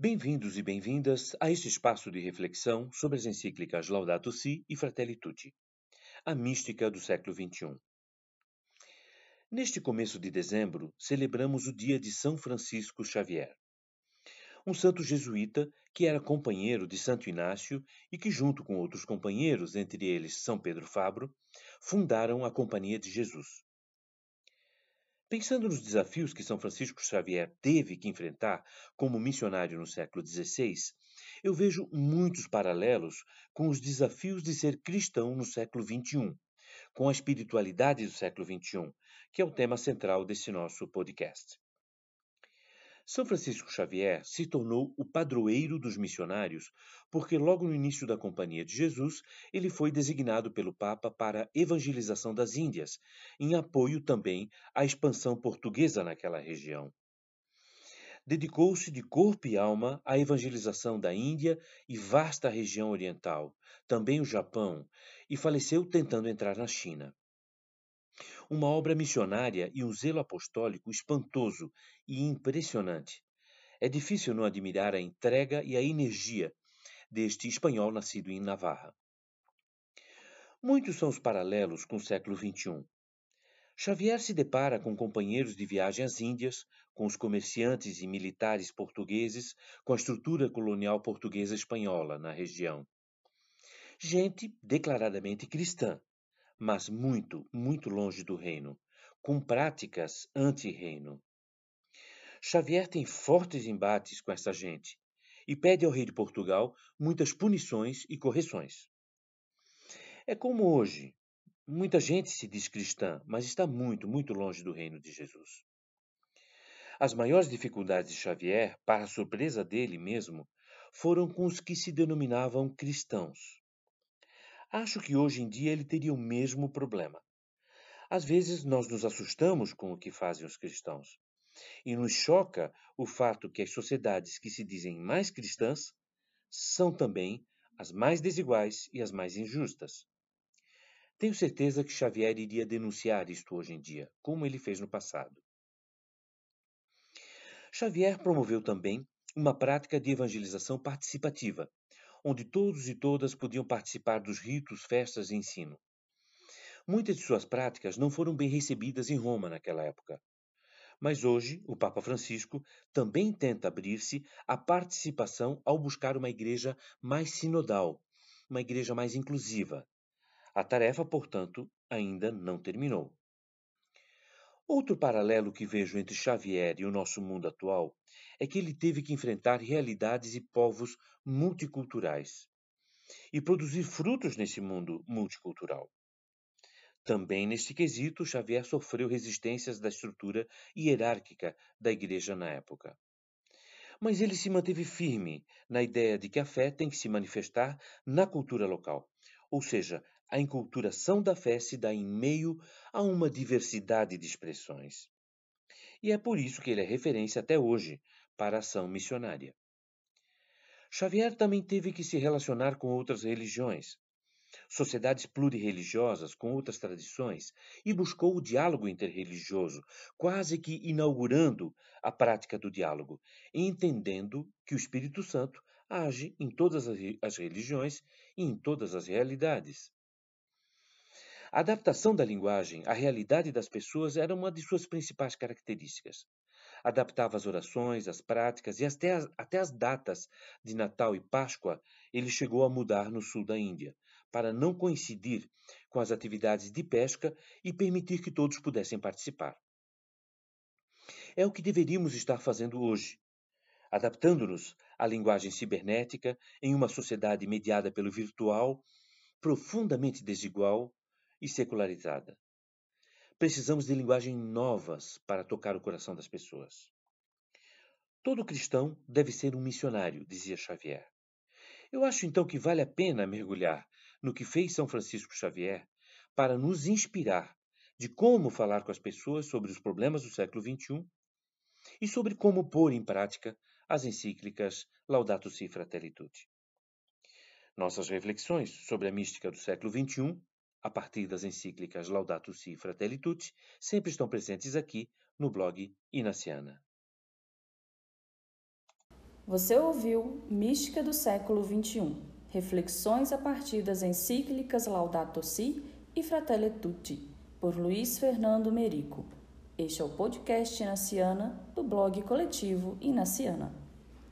Bem-vindos e bem-vindas a este espaço de reflexão sobre as encíclicas Laudato Si e Fratelli Tutti, a mística do século XXI. Neste começo de dezembro, celebramos o dia de São Francisco Xavier, um santo jesuíta que era companheiro de Santo Inácio e que, junto com outros companheiros, entre eles São Pedro Fabro, fundaram a Companhia de Jesus. Pensando nos desafios que São Francisco Xavier teve que enfrentar como missionário no século XVI, eu vejo muitos paralelos com os desafios de ser cristão no século XXI, com a espiritualidade do século XXI, que é o tema central desse nosso podcast. São Francisco Xavier se tornou o padroeiro dos missionários, porque logo no início da Companhia de Jesus, ele foi designado pelo Papa para a evangelização das Índias, em apoio também à expansão portuguesa naquela região. Dedicou-se de corpo e alma à evangelização da Índia e vasta região oriental, também o Japão, e faleceu tentando entrar na China uma obra missionária e um zelo apostólico espantoso e impressionante. É difícil não admirar a entrega e a energia deste espanhol nascido em Navarra. Muitos são os paralelos com o século XXI. Xavier se depara com companheiros de viagem às Índias, com os comerciantes e militares portugueses, com a estrutura colonial portuguesa espanhola na região. Gente declaradamente cristã, mas muito, muito longe do reino, com práticas anti-reino. Xavier tem fortes embates com essa gente e pede ao rei de Portugal muitas punições e correções. É como hoje. Muita gente se diz cristã, mas está muito, muito longe do reino de Jesus. As maiores dificuldades de Xavier, para surpresa dele mesmo, foram com os que se denominavam cristãos. Acho que hoje em dia ele teria o mesmo problema. Às vezes nós nos assustamos com o que fazem os cristãos. E nos choca o fato que as sociedades que se dizem mais cristãs são também as mais desiguais e as mais injustas. Tenho certeza que Xavier iria denunciar isto hoje em dia, como ele fez no passado. Xavier promoveu também uma prática de evangelização participativa, onde todos e todas podiam participar dos ritos, festas e ensino. Muitas de suas práticas não foram bem recebidas em Roma naquela época. Mas hoje, o Papa Francisco também tenta abrir-se à participação ao buscar uma igreja mais sinodal, uma igreja mais inclusiva. A tarefa, portanto, ainda não terminou. Outro paralelo que vejo entre Xavier e o nosso mundo atual é que ele teve que enfrentar realidades e povos multiculturais e produzir frutos nesse mundo multicultural. Também neste quesito, Xavier sofreu resistências da estrutura hierárquica da igreja na época. Mas ele se manteve firme na ideia de que a fé tem que se manifestar na cultura local, ou seja, a enculturação da fé se dá em meio a uma diversidade de expressões. E é por isso que ele é referência até hoje para a ação missionária. Xavier também teve que se relacionar com outras religiões, sociedades plurirreligiosas com outras tradições, e buscou o diálogo interreligioso, quase que inaugurando a prática do diálogo, entendendo que o Espírito Santo age em todas as religiões e em todas as realidades. A adaptação da linguagem à realidade das pessoas era uma de suas principais características. Adaptava as orações, as práticas e até as, até as datas de Natal e Páscoa ele chegou a mudar no sul da Índia, para não coincidir com as atividades de pesca e permitir que todos pudessem participar. É o que deveríamos estar fazendo hoje, adaptando-nos à linguagem cibernética em uma sociedade mediada pelo virtual, profundamente desigual e secularizada. Precisamos de linguagens novas para tocar o coração das pessoas. Todo cristão deve ser um missionário, dizia Xavier. Eu acho então que vale a pena mergulhar no que fez São Francisco Xavier para nos inspirar de como falar com as pessoas sobre os problemas do século XXI e sobre como pôr em prática as encíclicas Laudato Si Fratelli Tutti. Nossas reflexões sobre a mística do século XXI a partir das encíclicas Laudato Si e Fratelli Tutti, sempre estão presentes aqui no blog Inaciana. Você ouviu Mística do século XXI, reflexões a partir das encíclicas Laudato Si e Fratelli Tutti, por Luiz Fernando Merico. Este é o podcast Inaciana do blog coletivo Inaciana.